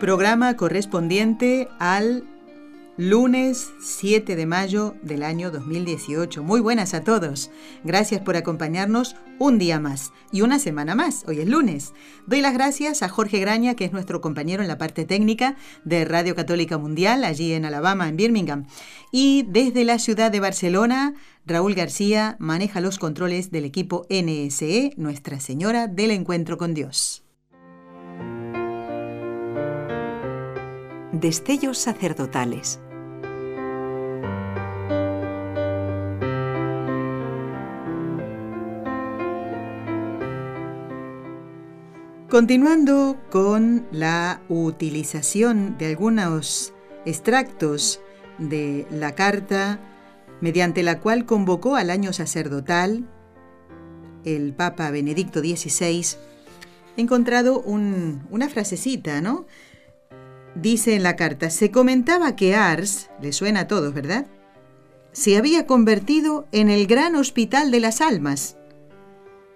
Programa correspondiente al lunes 7 de mayo del año 2018. Muy buenas a todos. Gracias por acompañarnos un día más y una semana más. Hoy es lunes. Doy las gracias a Jorge Graña, que es nuestro compañero en la parte técnica de Radio Católica Mundial, allí en Alabama, en Birmingham. Y desde la ciudad de Barcelona, Raúl García maneja los controles del equipo NSE, Nuestra Señora del Encuentro con Dios. Destellos sacerdotales Continuando con la utilización de algunos extractos de la carta mediante la cual convocó al año sacerdotal el Papa Benedicto XVI, he encontrado una frasecita, ¿no? Dice en la carta, se comentaba que Ars, le suena a todos, ¿verdad? Se había convertido en el gran hospital de las almas.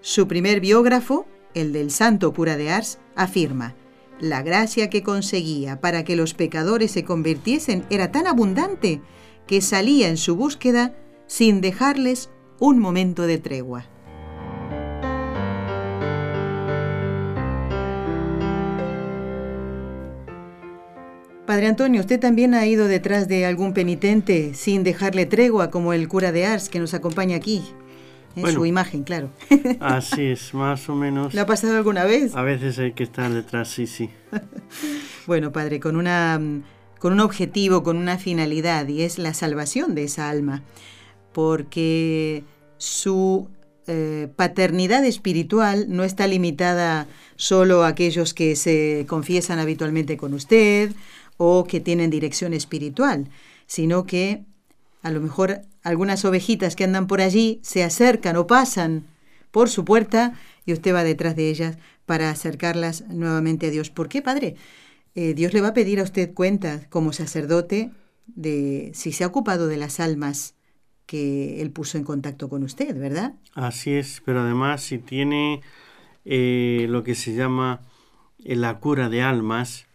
Su primer biógrafo, el del santo cura de Ars, afirma, la gracia que conseguía para que los pecadores se convirtiesen era tan abundante que salía en su búsqueda sin dejarles un momento de tregua. Padre Antonio, ¿usted también ha ido detrás de algún penitente sin dejarle tregua como el cura de Ars que nos acompaña aquí? En su imagen, claro. Así es, más o menos. ¿Le ha pasado alguna vez? A veces hay que estar detrás, sí, sí. bueno, padre, con, una, con un objetivo, con una finalidad, y es la salvación de esa alma, porque su eh, paternidad espiritual no está limitada solo a aquellos que se confiesan habitualmente con usted o que tienen dirección espiritual, sino que a lo mejor algunas ovejitas que andan por allí se acercan o pasan por su puerta y usted va detrás de ellas para acercarlas nuevamente a Dios. ¿Por qué, Padre? Eh, Dios le va a pedir a usted cuenta como sacerdote de si se ha ocupado de las almas que Él puso en contacto con usted, ¿verdad? Así es, pero además si tiene eh, lo que se llama eh, la cura de almas,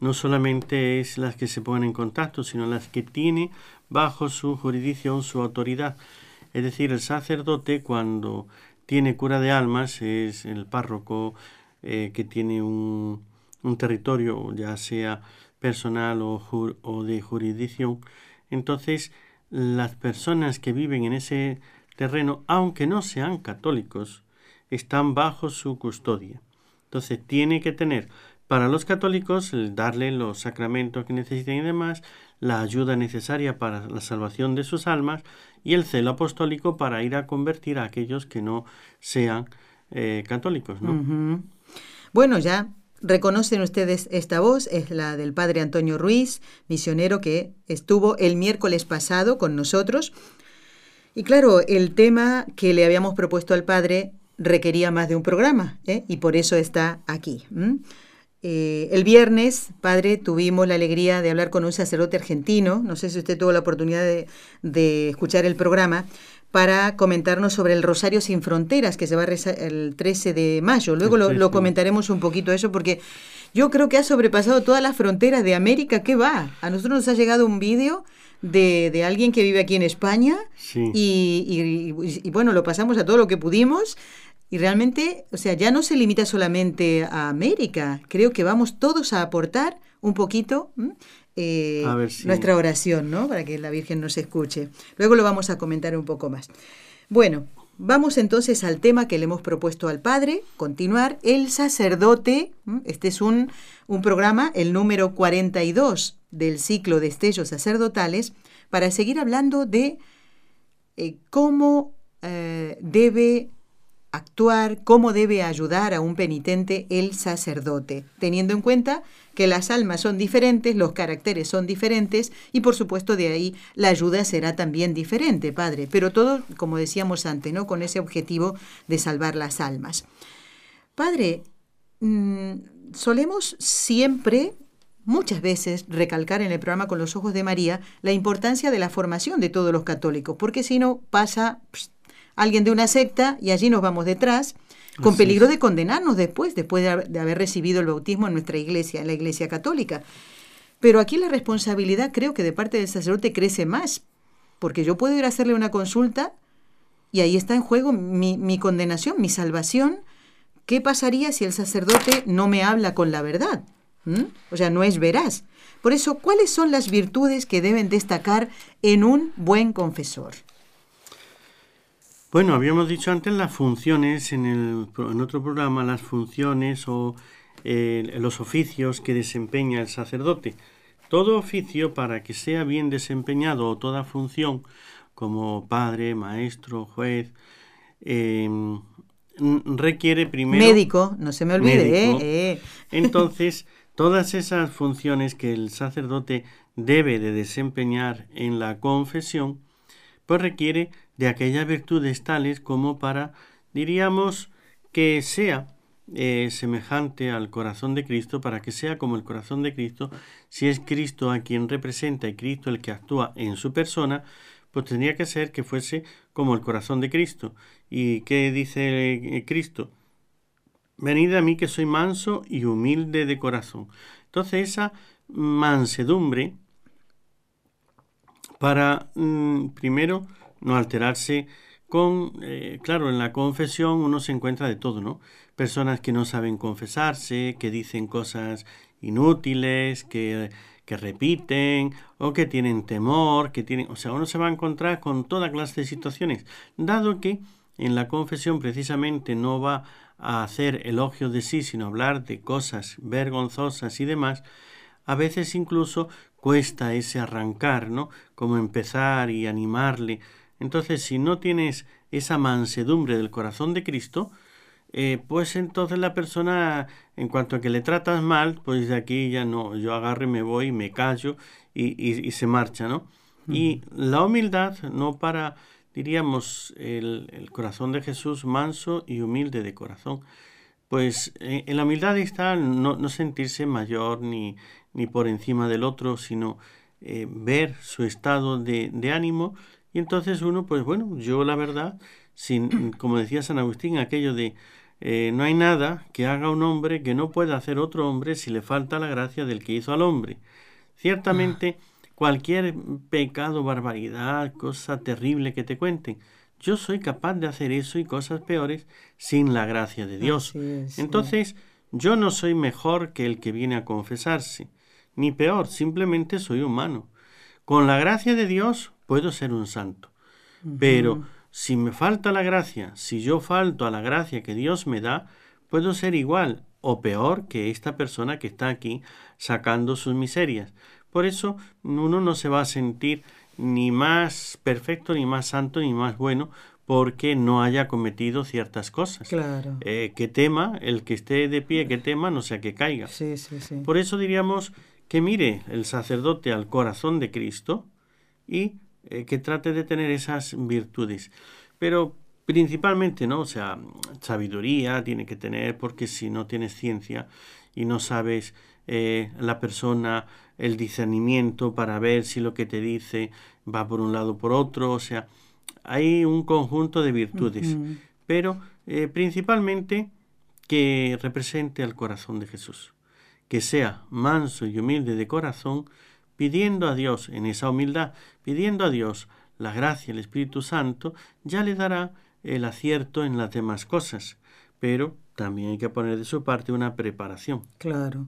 no solamente es las que se ponen en contacto, sino las que tiene bajo su jurisdicción, su autoridad. Es decir, el sacerdote cuando tiene cura de almas es el párroco eh, que tiene un, un, territorio, ya sea personal o, o de jurisdicción. Entonces, las personas que viven en ese terreno, aunque no sean católicos, están bajo su custodia. Entonces, tiene que tener para los católicos darle los sacramentos que necesitan y demás, la ayuda necesaria para la salvación de sus almas y el celo apostólico para ir a convertir a aquellos que no sean eh, católicos. ¿no? Bueno, ya reconocen ustedes esta voz, es la del padre Antonio Ruiz, misionero que estuvo el miércoles pasado con nosotros. Y claro, el tema que le habíamos propuesto al padre requería más de un programa, ¿eh? y por eso está aquí. Eh, el viernes, padre, tuvimos la alegría de hablar con un sacerdote argentino, no sé si usted tuvo la oportunidad de, escuchar el programa, para comentarnos sobre el Rosario sin Fronteras, que se va a rezar el 13 de mayo. Luego lo, comentaremos un poquito eso, porque yo creo que ha sobrepasado todas las fronteras de América. ¿Qué va? A nosotros nos ha llegado un vídeo de, alguien que vive aquí en España y, y, bueno, lo pasamos a todo lo que pudimos y realmente, o sea, ya no se limita solamente a América. Creo que vamos todos a aportar un poquito eh, nuestra oración, ¿no? Para que la Virgen nos escuche. Luego lo vamos a comentar un poco más. Bueno, vamos entonces al tema que le hemos propuesto al Padre, continuar, el sacerdote. Este es un, un programa, el número 42 del ciclo de estellos sacerdotales, para seguir hablando de eh, cómo eh, debe actuar, cómo debe ayudar a un penitente el sacerdote, teniendo en cuenta que las almas son diferentes, los caracteres son diferentes y por supuesto de ahí la ayuda será también diferente, Padre, pero todo, como decíamos antes, ¿no? con ese objetivo de salvar las almas. Padre, mm, solemos siempre muchas veces recalcar en el programa Con los Ojos de María la importancia de la formación de todos los católicos, porque si no pasa alguien de una secta y allí nos vamos detrás, con peligro de condenarnos después, después de haber recibido el bautismo en nuestra iglesia, en la iglesia católica. Pero aquí la responsabilidad creo que de parte del sacerdote crece más, porque yo puedo ir a hacerle una consulta y ahí está en juego mi, condenación, mi salvación. ¿Qué pasaría si el sacerdote no me habla con la verdad? ¿Mm? O sea, no es veraz. Por eso, ¿cuáles son las virtudes que deben destacar en un buen confesor? Bueno, habíamos dicho antes las funciones en, el, en otro programa, las funciones o eh, los oficios que desempeña el sacerdote. Todo oficio, para que sea bien desempeñado, o toda función, como padre, maestro, juez, em, requiere primero... Médico, no se me olvide. ¿eh? ¿eh? Entonces, todas esas funciones que el sacerdote debe de desempeñar en la confesión, pues requiere de aquellas virtudes tales como para, diríamos, que sea eh, semejante al corazón de Cristo, para que sea como el corazón de Cristo, si es Cristo a quien representa y Cristo el que actúa en su persona, pues tendría que ser que fuese como el corazón de Cristo. ¿Y qué dice eh, Cristo? Venid a mí que soy manso y humilde de corazón. Entonces esa mansedumbre para mm, primero no alterarse con, eh, claro, en la confesión uno se encuentra de todo, ¿no? Personas que no saben confesarse, que dicen cosas inútiles, que, que repiten, o que tienen temor, que tienen, o sea, uno se va a encontrar con toda clase de situaciones, dado que en la confesión precisamente no va a hacer elogio de sí, sino hablar de cosas vergonzosas y demás, a veces incluso cuesta ese arrancar, ¿no? Como empezar y animarle. Entonces, si no tienes esa mansedumbre del corazón de Cristo, eh, pues entonces la persona, en cuanto a que le tratas mal, pues de aquí ya no, yo agarre, me voy, me callo y, y, se marcha, ¿no? Y la humildad no para, diríamos, el, el, corazón de Jesús manso y humilde de corazón. Pues eh, en la humildad está no, no sentirse mayor ni, ni por encima del otro, sino eh, ver su estado de, de, ánimo. Y entonces uno, pues bueno, yo la verdad, sin, como decía San Agustín, aquello de eh, no hay nada que haga un hombre que no pueda hacer otro hombre si le falta la gracia del que hizo al hombre. Ciertamente, cualquier pecado, barbaridad, cosa terrible que te cuenten, yo soy capaz de hacer eso y cosas peores sin la gracia de Dios. Entonces, yo no soy mejor que el que viene a confesarse ni peor, simplemente soy humano. Con la gracia de Dios puedo ser un santo. Pero si me falta la gracia, si yo falto a la gracia que Dios me da, puedo ser igual o peor que esta persona que está aquí sacando sus miserias. Por eso uno no se va a sentir ni más perfecto, ni más santo, ni más bueno, porque no haya cometido ciertas cosas. Claro. Eh, que tema, el que esté de pie, que tema, no sea que caiga. Sí, sí, sí. Por eso diríamos que mire el sacerdote al corazón de Cristo y eh, que trate de tener esas virtudes. Pero principalmente, ¿no? O sea, sabiduría tiene que tener, porque si no tienes ciencia y no sabes eh, la persona, el discernimiento para ver si lo que te dice va por un lado o por otro, o sea, hay un conjunto de virtudes, pero eh, principalmente que represente al corazón de Jesús que sea manso y humilde de corazón, pidiendo a Dios en esa humildad, pidiendo a Dios la gracia, el Espíritu Santo, ya le dará el acierto en las demás cosas. Pero también hay que poner de su parte una preparación. Claro.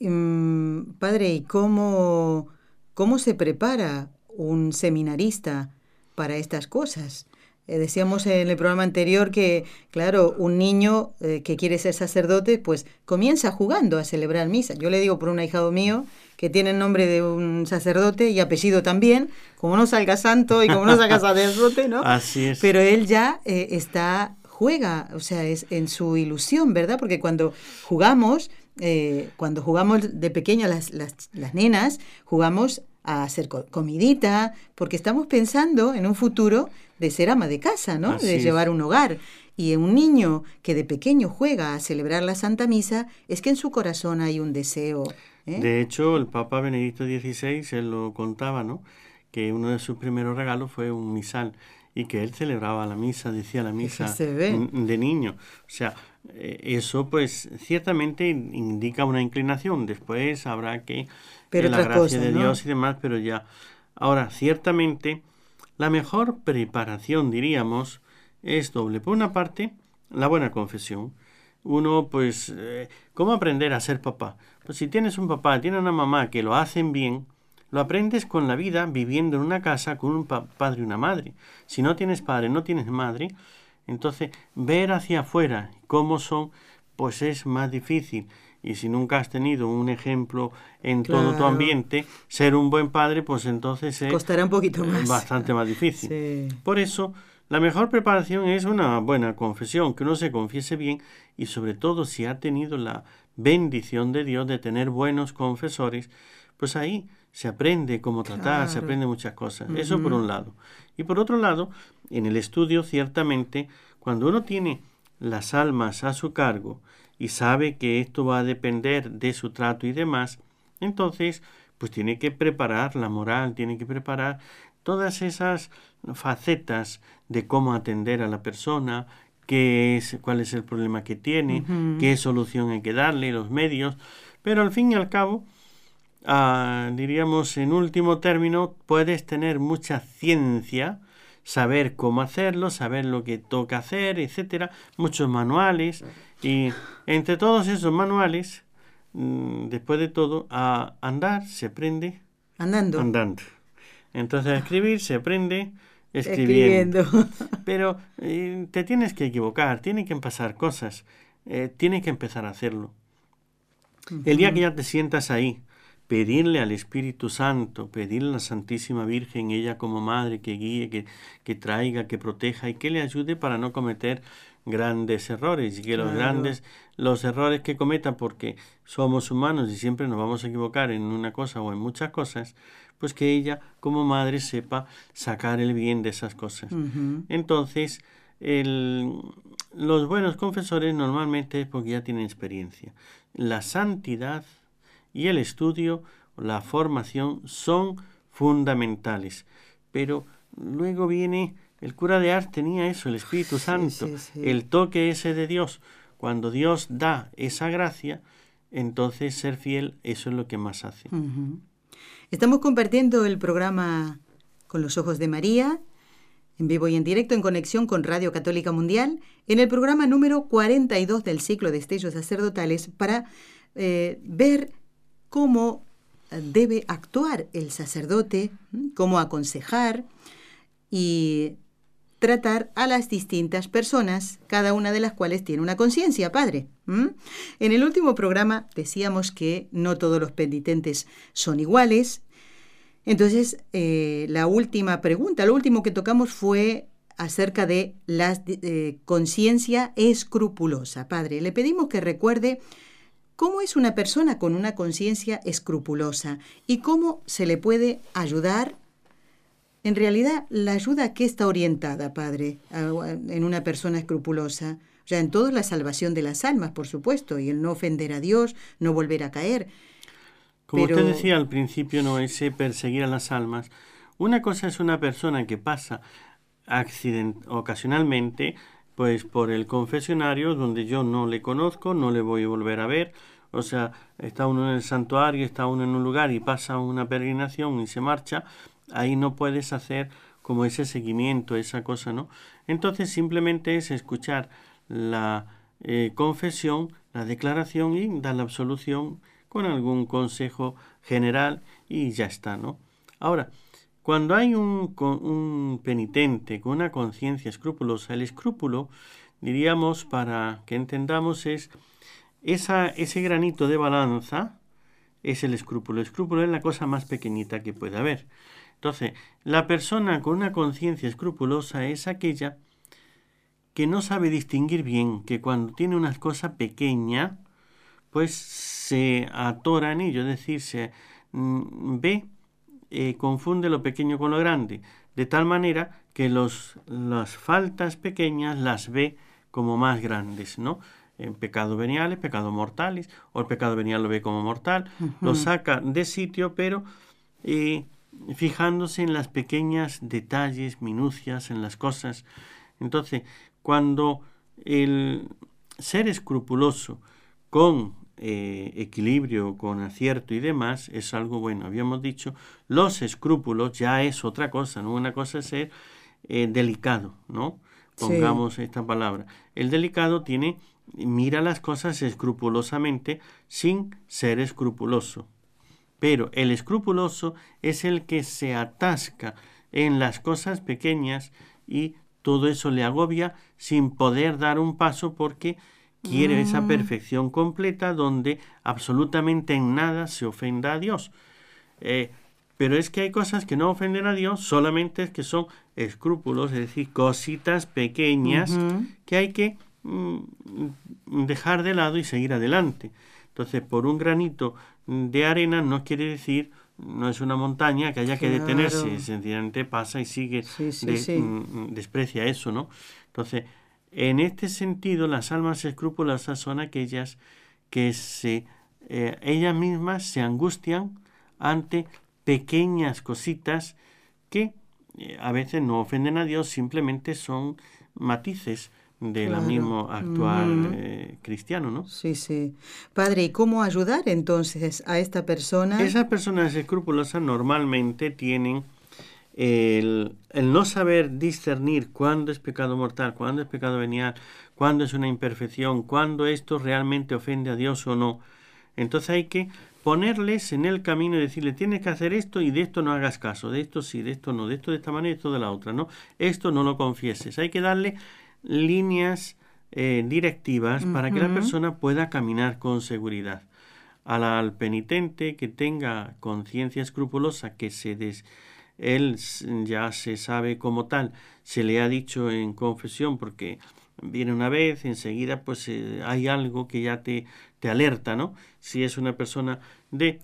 Mm, padre, ¿y cómo, cómo se prepara un seminarista para estas cosas? Eh, decíamos en el programa anterior que, claro, un niño eh, que quiere ser sacerdote, pues comienza jugando a celebrar misa. Yo le digo por un ahijado mío que tiene el nombre de un sacerdote y apellido también, como no salga santo y como no salga sacerdote, ¿no? Así es. Pero él ya eh, está juega, o sea, es en su ilusión, ¿verdad? Porque cuando jugamos, eh, cuando jugamos de pequeño las, las, las nenas, jugamos a hacer comidita, porque estamos pensando en un futuro de ser ama de casa, ¿no? de llevar un hogar. Y un niño que de pequeño juega a celebrar la Santa Misa, es que en su corazón hay un deseo. ¿eh? De hecho, el Papa Benedicto XVI se lo contaba, ¿no? Que uno de sus primeros regalos fue un misal y que él celebraba la misa, decía la misa de niño. O sea, eso pues ciertamente indica una inclinación. Después habrá que pero la gracia de Dios y demás, pero ya. Ahora, ciertamente, la mejor preparación, diríamos, es doble. Por una parte, la buena confesión. Uno, pues, eh, ¿cómo aprender a ser papá? Pues si tienes un papá, tienes una mamá que lo hacen bien, lo aprendes con la vida viviendo en una casa con un padre y una madre. Si no tienes padre, no tienes madre, entonces ver hacia afuera cómo son, pues es más difícil y si nunca has tenido un ejemplo en todo tu ambiente, ser un buen padre, pues entonces es costará un poquito más. Bastante más difícil. Por eso, la mejor preparación es una buena confesión, que uno se confiese bien y sobre todo si ha tenido la bendición de Dios de tener buenos confesores, pues ahí se aprende cómo tratar, se aprende muchas cosas. Eso por un lado. Y por otro lado, en el estudio, ciertamente, cuando uno tiene las almas a su cargo y sabe que esto va a depender de su trato y demás, entonces pues tiene que preparar la moral, tiene que preparar todas esas facetas de cómo atender a la persona, qué es, cuál es el problema que tiene, qué solución hay que darle, los medios, pero al fin y al cabo, ah, diríamos en último término, puedes tener mucha ciencia, saber cómo hacerlo, saber lo que toca hacer, etcétera, muchos manuales, y entre todos esos manuales, mm, después de todo, a andar se aprende andando. Andando. Entonces a escribir se aprende escribiendo. Pero eh, te tienes que equivocar, tienen que pasar cosas, eh, tienes que empezar a hacerlo. El día que ya te sientas ahí, pedirle al Espíritu Santo, pedirle a la Santísima Virgen, ella como madre, que guíe, que, que traiga, que proteja y que le ayude para no cometer grandes errores. Y que los grandes los errores que cometan porque somos humanos y siempre nos vamos a equivocar en una cosa o en muchas cosas pues que ella como madre sepa sacar el bien de esas cosas. Entonces el, los buenos confesores normalmente es porque ya tienen experiencia. La santidad y el estudio la formación son fundamentales pero luego viene el cura de Ars tenía eso, el Espíritu Santo, el toque ese de Dios. Cuando Dios da esa gracia, entonces ser fiel, eso es lo que más hace. Estamos compartiendo el programa Con los Ojos de María, en vivo y en directo en conexión con Radio Católica Mundial, en el programa número 42 del ciclo de estellos sacerdotales, para eh, ver cómo debe actuar el sacerdote, cómo aconsejar y tratar a las distintas personas, cada una de las cuales tiene una conciencia, Padre. En el último programa decíamos que no todos los penitentes son iguales. Entonces, eh, la última pregunta, lo último que tocamos fue acerca de la eh, conciencia escrupulosa. Padre, le pedimos que recuerde cómo es una persona con una conciencia escrupulosa y cómo se le puede ayudar en realidad, la ayuda a qué está orientada, Padre, en una persona escrupulosa. O sea, en todo la salvación de las almas, por supuesto, y el no ofender a Dios, no volver a caer. Como usted decía al principio, no ese perseguir a las almas. Una cosa es una persona que pasa accident ocasionalmente, pues por el confesionario, donde yo no le conozco, no le voy a volver a ver. O sea, está uno en el santuario, está uno en un lugar y pasa una peregrinación y se marcha, ahí no puedes hacer como ese seguimiento, esa cosa, ¿no? Entonces simplemente es escuchar la eh, confesión, la declaración y dar la absolución con algún consejo general y ya está, ¿no? Ahora, cuando hay un, penitente con una conciencia escrupulosa, el escrúpulo, diríamos, para que entendamos, es ese granito de balanza, es el escrúpulo. El escrúpulo es la cosa más pequeñita que puede haber. Entonces, la persona con una conciencia escrupulosa es aquella que no sabe distinguir bien, que cuando tiene una cosa pequeña, pues se atora en ello, es decir, se mm, ve, eh, confunde lo pequeño con lo grande, de tal manera que los, las faltas pequeñas las ve como más grandes, ¿no? En pecados veniales, pecados mortales, o el pecado venial lo ve como mortal, lo saca de sitio, pero eh, fijándose en las pequeñas detalles, minucias, en las cosas. Entonces, cuando el ser escrupuloso con eh, equilibrio, con acierto y demás, es algo bueno. Habíamos dicho, los escrúpulos ya es otra cosa, ¿no? Una cosa es ser eh, delicado, ¿no? Pongamos esta palabra. El delicado tiene, mira las cosas escrupulosamente sin ser escrupuloso. Pero el escrupuloso es el que se atasca en las cosas pequeñas y todo eso le agobia sin poder dar un paso porque quiere esa mm. perfección completa donde absolutamente en nada se ofenda a Dios. Eh, pero es que hay cosas que no ofenden a Dios, solamente es que son escrúpulos, es decir, cositas pequeñas que hay que mm, dejar de lado y seguir adelante. Entonces, por un granito de arena no quiere decir, no es una montaña que haya que detenerse, sencillamente pasa y sigue, mm, desprecia eso, ¿no? Entonces, en este sentido, las almas escrupulosas son aquellas que se, eh, ellas mismas se angustian ante pequeñas cositas que eh, a veces no ofenden a Dios, simplemente son matices del mismo actual eh, cristiano, ¿no? Sí, sí. Padre, ¿y cómo ayudar entonces a esta persona? Esas personas escrupulosas normalmente tienen el, el, no saber discernir cuándo es pecado mortal, cuándo es pecado venial, cuándo es una imperfección, cuándo esto realmente ofende a Dios o no. Entonces hay que ponerles en el camino y decirle, tienes que hacer esto y de esto no hagas caso, de esto sí, de esto no, de esto de esta manera y esto de la otra, ¿no? Esto no lo confieses. Hay que darle líneas eh, directivas para que la persona pueda caminar con seguridad. Al, penitente que tenga conciencia escrupulosa, que se des, él ya se sabe como tal, se le ha dicho en confesión, porque viene una vez, enseguida pues eh, hay algo que ya te, te alerta, ¿no? Si es una persona de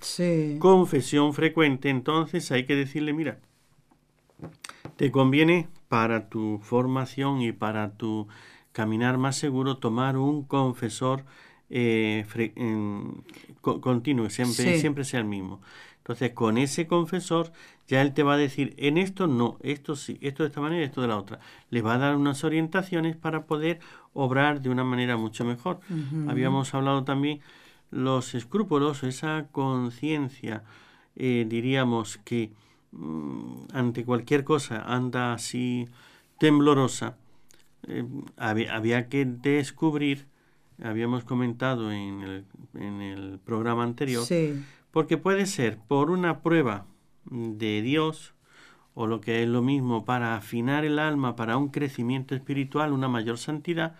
confesión frecuente, entonces hay que decirle, mira, te conviene para tu formación y para tu caminar más seguro tomar un confesor eh, continuo, siempre, siempre sea el mismo. Entonces, con ese confesor, ya él te va a decir, en esto no, esto sí, esto de esta manera, esto de la otra. Le va a dar unas orientaciones para poder obrar de una manera mucho mejor. Habíamos hablado también los escrúpulos, esa conciencia, eh, diríamos que mm, ante cualquier cosa anda así temblorosa, eh, había, que descubrir, habíamos comentado en el, en el programa anterior, porque puede ser por una prueba de Dios, o lo que es lo mismo, para afinar el alma, para un crecimiento espiritual, una mayor santidad,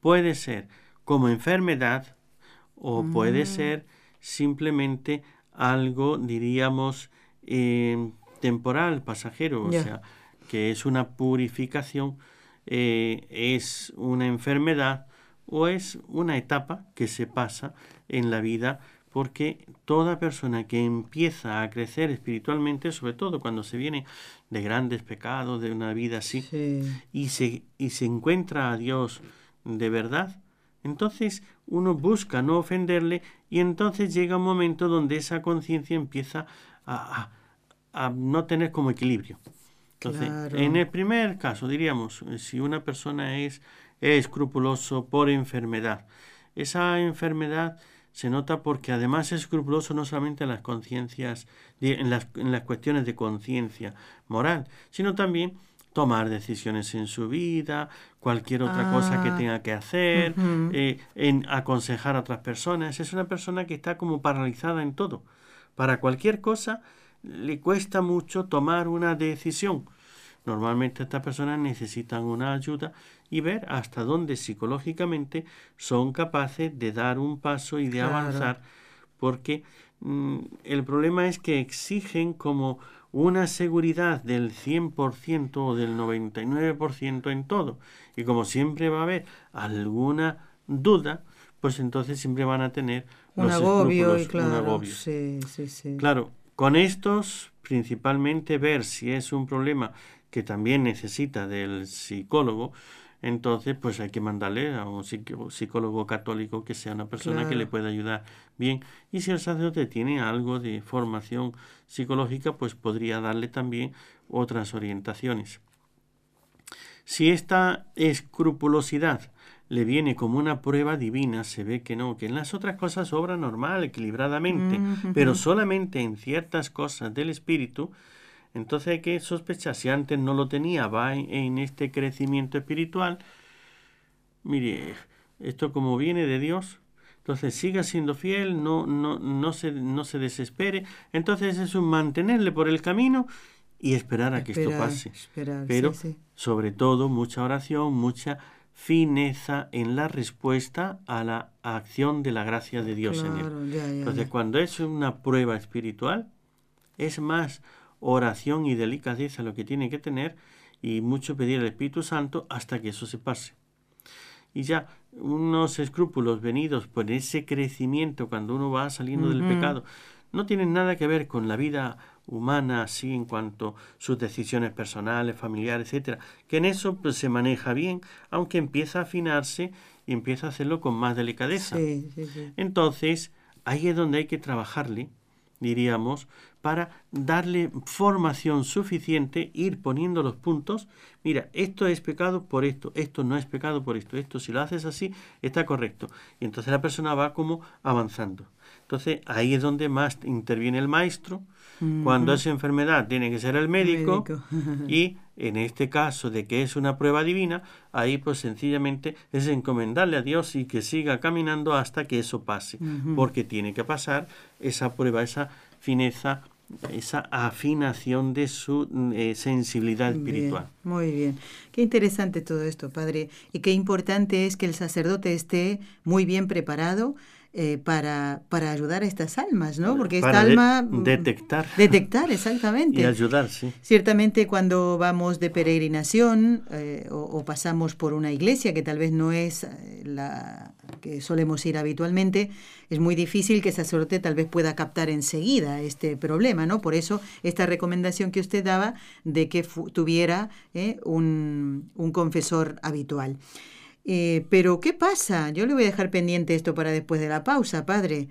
puede ser como enfermedad o puede mm. ser simplemente algo, diríamos, eh, temporal, pasajero, o sea, que es una purificación, eh, es una enfermedad o es una etapa que se pasa en la vida porque toda persona que empieza a crecer espiritualmente, sobre todo cuando se viene de grandes pecados, de una vida así, y, se, y se encuentra a Dios de verdad, entonces uno busca no ofenderle y entonces llega un momento donde esa conciencia empieza a, a, no tener como equilibrio. Entonces, en el primer caso, diríamos, si una persona es escrupuloso por enfermedad, esa enfermedad se nota porque además es escrupuloso no solamente en las conciencias, en las, en las cuestiones de conciencia moral, sino también tomar decisiones en su vida, cualquier otra cosa que ah, tenga que hacer, eh, en aconsejar a otras personas. Es una persona que está como paralizada en todo. Para cualquier cosa le cuesta mucho tomar una decisión. Normalmente estas personas necesitan una ayuda y ver hasta dónde psicológicamente son capaces de dar un paso y de avanzar, porque mm, el problema es que exigen como una seguridad del 100% o del 99% en todo. Y como siempre va a haber alguna duda, pues entonces siempre van a tener un agobio y claro, Sí, sí, sí. Claro, con estos principalmente ver si es un problema que también necesita del psicólogo, entonces pues hay que mandarle a un psicólogo católico que sea una persona que le pueda ayudar bien. Y si el sacerdote tiene algo de formación psicológica, pues podría darle también otras orientaciones. Si esta escrupulosidad le viene como una prueba divina, se ve que no, que en las otras cosas obra normal, equilibradamente, pero solamente en ciertas cosas del espíritu, entonces hay que sospechar, si antes no lo tenía, va en, este crecimiento espiritual, mire, esto como viene de Dios, entonces siga siendo fiel, no, no, no, se, no se desespere, entonces es un mantenerle por el camino y esperar a que esto pase. Pero sobre todo mucha oración, mucha fineza en la respuesta a la acción de la gracia de Dios en él. Entonces, cuando es una prueba espiritual, es más oración y delicadeza lo que tiene que tener y mucho pedir al Espíritu Santo hasta que eso se pase. Y ya unos escrúpulos venidos por ese crecimiento cuando uno va saliendo del pecado no tienen nada que ver con la vida humana así en cuanto a sus decisiones personales, familiares, etcétera, que en eso pues, se maneja bien, aunque empieza a afinarse y empieza a hacerlo con más delicadeza. Entonces, ahí es donde hay que trabajarle, diríamos, para darle formación suficiente, ir poniendo los puntos. Mira, esto es pecado por esto, esto no es pecado por esto, esto si lo haces así está correcto. Y entonces la persona va como avanzando. Entonces ahí es donde más interviene el maestro. Cuando es enfermedad tiene que ser el médico, y en este caso de que es una prueba divina, ahí pues sencillamente es encomendarle a Dios y que siga caminando hasta que eso pase, porque tiene que pasar esa prueba, esa fineza, esa afinación de su eh, sensibilidad espiritual. muy bien. Qué interesante todo esto, Padre. Y qué importante es que el sacerdote esté muy bien preparado eh, para, para ayudar a estas almas, ¿no? Porque esta alma... Mm, detectar. Detectar, exactamente. Y ayudar, sí. Ciertamente cuando vamos de peregrinación eh, o, pasamos por una iglesia que tal vez no es eh, la que solemos ir habitualmente, es muy difícil que el sacerdote tal vez pueda captar enseguida este problema, ¿no? Por eso esta recomendación que usted daba de que tuviera un, un confesor habitual. Eh, pero, ¿qué pasa? Yo le voy a dejar pendiente esto para después de la pausa, padre.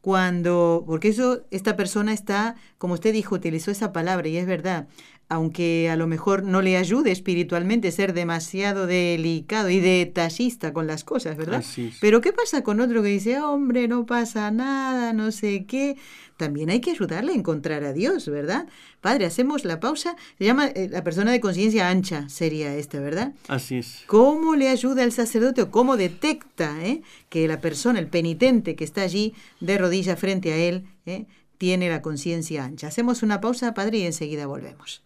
Cuando, porque eso, esta persona está, como usted dijo, utilizó esa palabra y es verdad, aunque a lo mejor no le ayude espiritualmente ser demasiado delicado y detallista con las cosas, ¿verdad? Pero ¿qué pasa con otro que dice, hombre, no pasa nada, no sé qué? También hay que ayudarle a encontrar a Dios, ¿verdad? Padre, hacemos la pausa. Se llama eh, la persona de conciencia ancha, sería esta, ¿verdad? Así es. ¿Cómo le ayuda el sacerdote o cómo detecta eh, que la persona, el penitente que está allí de rodilla frente a él, eh, tiene la conciencia ancha? Hacemos una pausa, Padre, y enseguida volvemos.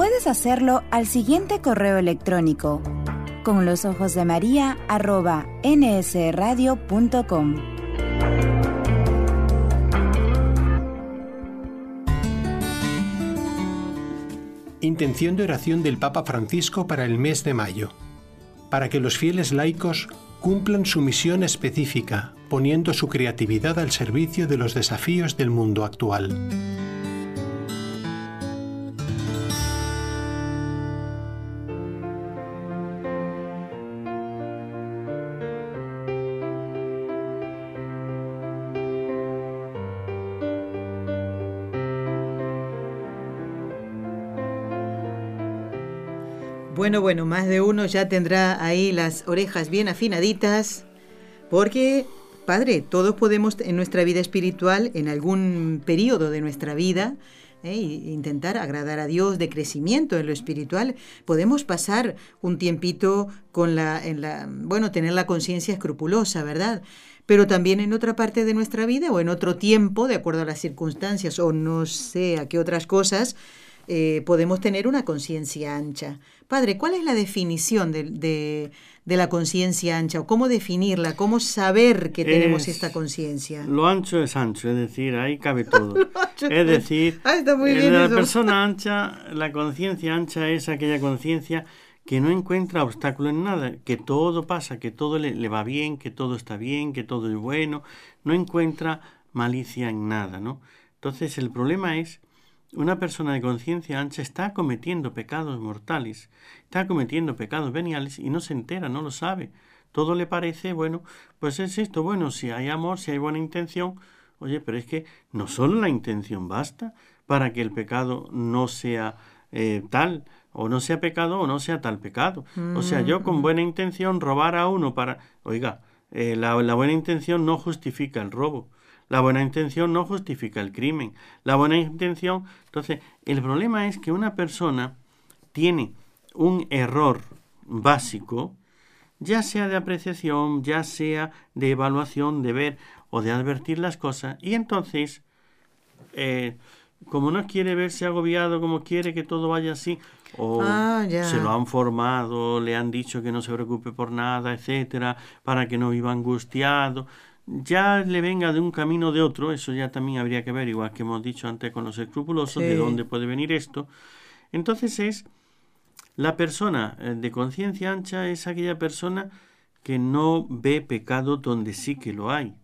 Puedes hacerlo al siguiente correo electrónico con los ojos de María arroba nsradio.com. Intención de oración del Papa Francisco para el mes de mayo. Para que los fieles laicos cumplan su misión específica, poniendo su creatividad al servicio de los desafíos del mundo actual. Bueno, bueno, más de uno ya tendrá ahí las orejas bien afinaditas, porque, Padre, todos podemos en nuestra vida espiritual, en algún periodo de nuestra vida, eh, intentar agradar a Dios de crecimiento en lo espiritual, podemos pasar un tiempito con la, en la bueno, tener la conciencia escrupulosa, ¿verdad? Pero también en otra parte de nuestra vida o en otro tiempo, de acuerdo a las circunstancias o no sé a qué otras cosas, eh, podemos tener una conciencia ancha. Padre, ¿cuál es la definición de, de, la conciencia ancha o cómo definirla? ¿Cómo saber que tenemos esta conciencia? Lo ancho es ancho, es decir, ahí cabe todo. es decir, ah, la persona ancha, la conciencia ancha es aquella conciencia que no encuentra obstáculo en nada, que todo pasa, que todo le, le, va bien, que todo está bien, que todo es bueno, no encuentra malicia en nada, ¿no? Entonces el problema es una persona de conciencia ancha está cometiendo pecados mortales, está cometiendo pecados veniales y no se entera, no lo sabe. Todo le parece, bueno, pues es esto, bueno, si hay amor, si hay buena intención, oye, pero es que no solo la intención basta para que el pecado no sea eh, tal, o no sea pecado o no sea tal pecado. O sea, yo con mm. buena intención robar a uno para... Oiga, eh, la buena intención no justifica el robo. La buena intención no justifica el crimen. La buena intención... Entonces, el problema es que una persona tiene un error básico, ya sea de apreciación, ya sea de evaluación, de ver o de advertir las cosas, y entonces, eh, como no quiere verse agobiado, como quiere que todo vaya así, o ah, se lo han formado, le han dicho que no se preocupe por nada, etcétera, para que no viva angustiado, ya le venga de un camino de otro, eso ya también habría que ver, igual que hemos dicho antes con los escrupulosos, de dónde puede venir esto. Entonces es la persona eh, de conciencia ancha es aquella persona que no ve pecado donde sí que lo hay.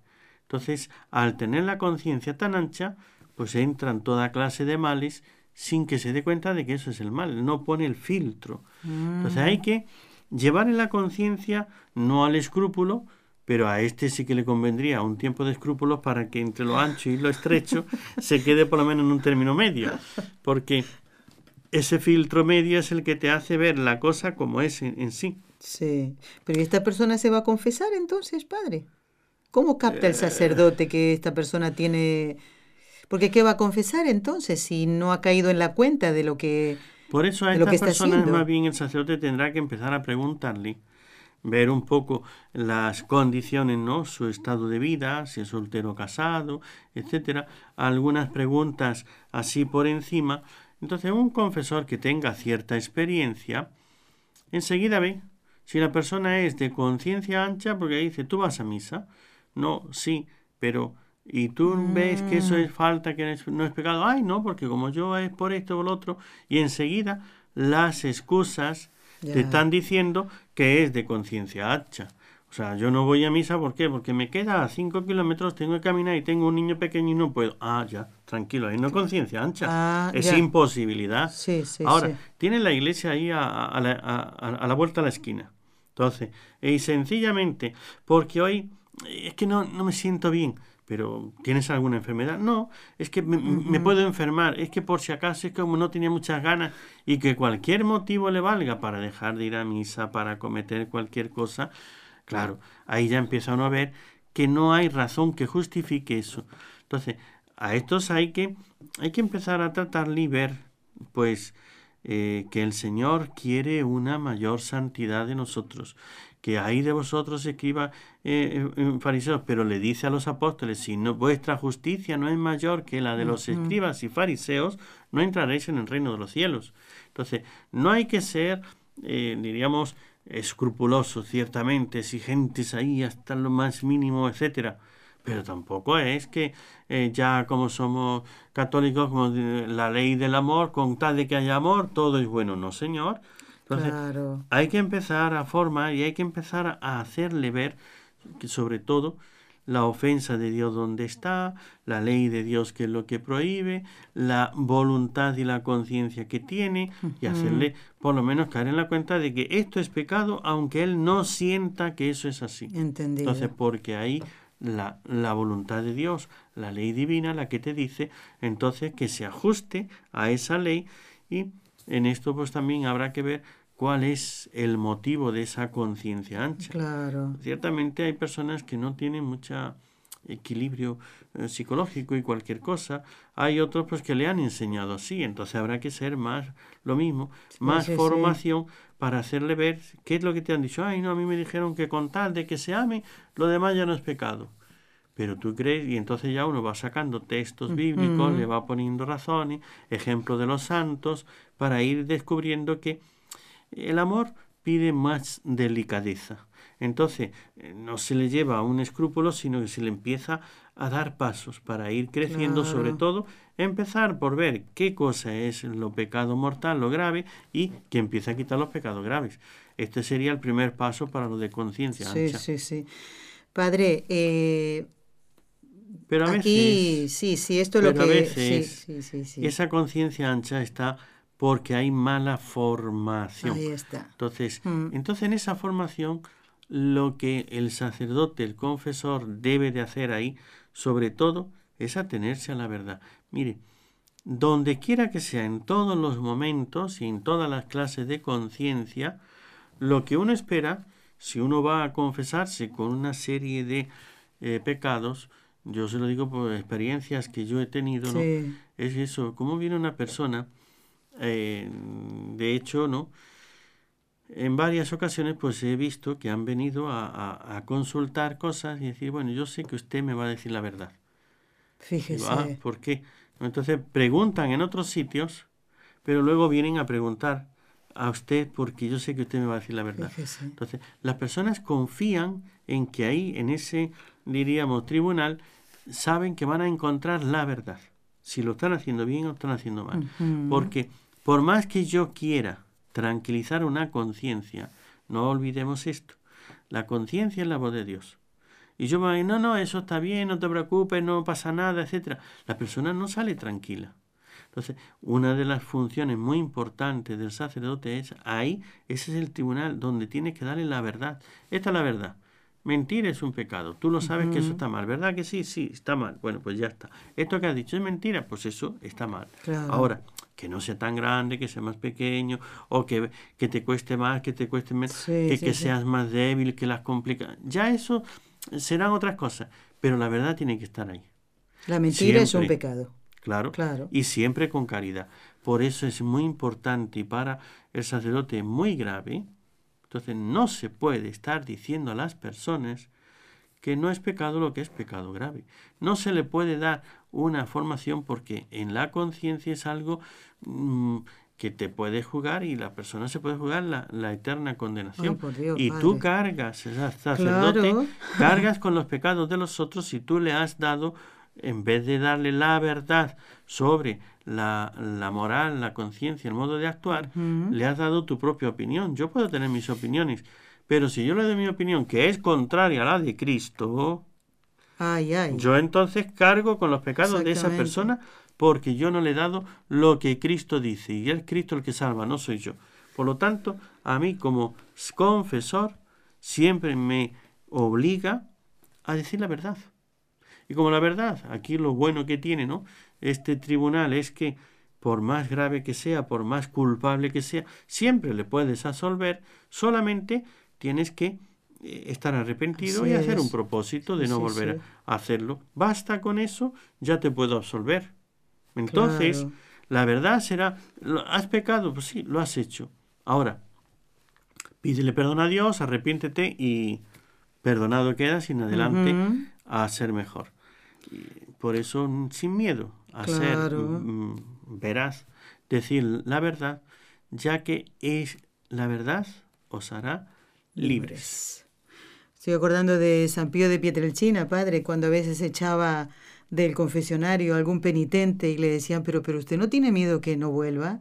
Entonces, al tener la conciencia tan ancha, pues entran toda clase de males sin que se dé cuenta de que eso es el mal, no pone el filtro. Entonces hay mm. que llevar en la conciencia no al escrúpulo, pero a este sí que le convendría un tiempo de escrúpulos para que entre lo ancho y lo estrecho se quede por lo menos en un término medio, porque ese filtro medio es el que te hace ver la cosa como es en, sí. Sí, pero esta persona se va a confesar entonces, padre? ¿Cómo capta el eh. sacerdote que esta persona tiene... Porque ¿qué va a confesar entonces si no ha caído en la cuenta de lo que... Por eso a estas personas más bien el sacerdote tendrá que empezar a preguntarle ver un poco las condiciones, ¿no? Su estado de vida, si es soltero o casado, etcétera, algunas preguntas así por encima. Entonces, un confesor que tenga cierta experiencia, enseguida ve si la persona es de conciencia ancha, porque dice, tú vas a misa. No, sí, pero y tú ves que eso es mm. falta, que no es pecado. Ay, no, porque como yo es por esto o lo otro. Y enseguida las excusas te están diciendo que es de conciencia hacha. O sea, yo no voy a misa, ¿por qué? Porque me queda a cinco kilómetros, tengo que caminar y tengo un niño pequeño y no puedo. Ah, ya, tranquilo, ahí no conciencia ancha. Ah, es imposibilidad. Sí, sí, Ahora, tiene la iglesia ahí a, la, a, la, vuelta a la esquina. Entonces, y sencillamente, porque hoy es que no, no me siento bien pero ¿tienes alguna enfermedad? No, es que me, puedo enfermar, es que por si acaso es como no tenía muchas ganas y que cualquier motivo le valga para dejar de ir a misa, para cometer cualquier cosa, claro, ahí ya empieza uno a ver que no hay razón que justifique eso. Entonces, a estos hay que, hay que empezar a tratarle y ver, pues, eh, que el Señor quiere una mayor santidad de nosotros, que hay de vosotros escriba eh, eh, fariseos, pero le dice a los apóstoles, si no, vuestra justicia no es mayor que la de los escribas y fariseos, no entraréis en el reino de los cielos. Entonces, no hay que ser, eh, diríamos, escrupulosos, ciertamente, exigentes ahí hasta lo más mínimo, etcétera. Pero tampoco es que ya como somos católicos, como la ley del amor, con tal de que haya amor, todo es bueno. No, señor. Entonces, hay que empezar a formar y hay que empezar a hacerle ver que sobre todo la ofensa de Dios donde está, la ley de Dios que es lo que prohíbe, la voluntad y la conciencia que tiene y hacerle por lo menos caer en la cuenta de que esto es pecado aunque él no sienta que eso es así. Entendido. Entonces, porque ahí la, la voluntad de Dios, la ley divina, la que te dice, entonces que se ajuste a esa ley y en esto pues también habrá que ver cuál es el motivo de esa conciencia ancha. Claro. Ciertamente hay personas que no tienen mucha equilibrio eh, psicológico y cualquier cosa. Hay otros pues que le han enseñado así, entonces habrá que ser más lo mismo, más formación para hacerle ver qué es lo que te han dicho. Ay, no, a mí me dijeron que con tal de que se ame, lo demás ya no es pecado. Pero tú crees, y entonces ya uno va sacando textos bíblicos, le va poniendo razones, ejemplos de los santos, para ir descubriendo que el amor pide más delicadeza. Entonces, eh, no se le lleva a un escrúpulo, sino que se le empieza a dar pasos para ir creciendo, sobre todo, empezar por ver qué cosa es lo pecado mortal, lo grave, y que empieza a quitar los pecados graves. Este sería el primer paso para lo de conciencia. Sí, sí, sí. Padre, eh, pero a aquí, sí, sí, esto es lo que... sí, sí, sí, esa conciencia ancha está porque hay mala formación. Ahí está. Entonces, mm. entonces en esa formación lo que el sacerdote, el confesor debe de hacer ahí, sobre todo, es atenerse a la verdad. Mire, donde quiera que sea, en todos los momentos y en todas las clases de conciencia, lo que uno espera, si uno va a confesarse con una serie de eh, pecados, yo se lo digo por experiencias que yo he tenido, ¿no? Es eso, cómo viene una persona, eh, de hecho, ¿no? en varias ocasiones pues he visto que han venido a, consultar cosas y decir, bueno, yo sé que usted me va a decir la verdad. Fíjese. ah, ¿Por qué? Entonces preguntan en otros sitios, pero luego vienen a preguntar a usted porque yo sé que usted me va a decir la verdad. Entonces, las personas confían en que ahí, en ese, diríamos, tribunal, saben que van a encontrar la verdad. Si lo están haciendo bien o están haciendo mal. Porque por más que yo quiera tranquilizar una conciencia. No olvidemos esto. La conciencia es la voz de Dios. Y yo me digo, no, no, eso está bien, no te preocupes, no pasa nada, etc. La persona no sale tranquila. Entonces, una de las funciones muy importantes del sacerdote es ahí, ese es el tribunal donde tiene que darle la verdad. Esta es la verdad. Mentir es un pecado. Tú lo sabes que eso está mal, ¿verdad que sí? Sí, está mal. Bueno, pues ya está. Esto que has dicho es mentira, pues eso está mal. Ahora, que no sea tan grande, que sea más pequeño, o que, que te cueste más, que te cueste menos, que, que seas más débil, que las complica. Ya eso serán otras cosas, pero la verdad tiene que estar ahí. La mentira es un pecado. Claro, claro. Y siempre con caridad. Por eso es muy importante y para el sacerdote muy grave. Entonces no se puede estar diciendo a las personas que no es pecado lo que es pecado grave. No se le puede dar una formación porque en la conciencia es algo mm, que te puede jugar y la persona se puede jugar la, eterna condenación. y tú cargas, sacerdote, cargas con los pecados de los otros y tú le has dado, en vez de darle la verdad sobre la, la moral, la conciencia, el modo de actuar, le has dado tu propia opinión. Yo puedo tener mis opiniones, pero si yo le doy mi opinión que es contraria a la de Cristo, yo entonces cargo con los pecados de esa persona porque yo no le he dado lo que Cristo dice. Y es Cristo el que salva, no soy yo. Por lo tanto, a mí como confesor siempre me obliga a decir la verdad. Y como la verdad, aquí lo bueno que tiene, ¿no? Este tribunal es que por más grave que sea, por más culpable que sea, siempre le puedes absolver, solamente tienes que eh, estar arrepentido y hacer un propósito de no volver a hacerlo. Basta con eso, ya te puedo absolver. Entonces, la verdad será, ¿has pecado? Pues sí, lo has hecho. Ahora, pídele perdón a Dios, arrepiéntete y perdonado quedas sin adelante a ser mejor. por eso, sin miedo a ser mm, veraz, decir la verdad, ya que es la verdad os hará libres. Estoy acordando de San Pío de Pietrelcina, padre, cuando a veces echaba del confesionario algún penitente y le decían, pero, pero usted no tiene miedo que no vuelva,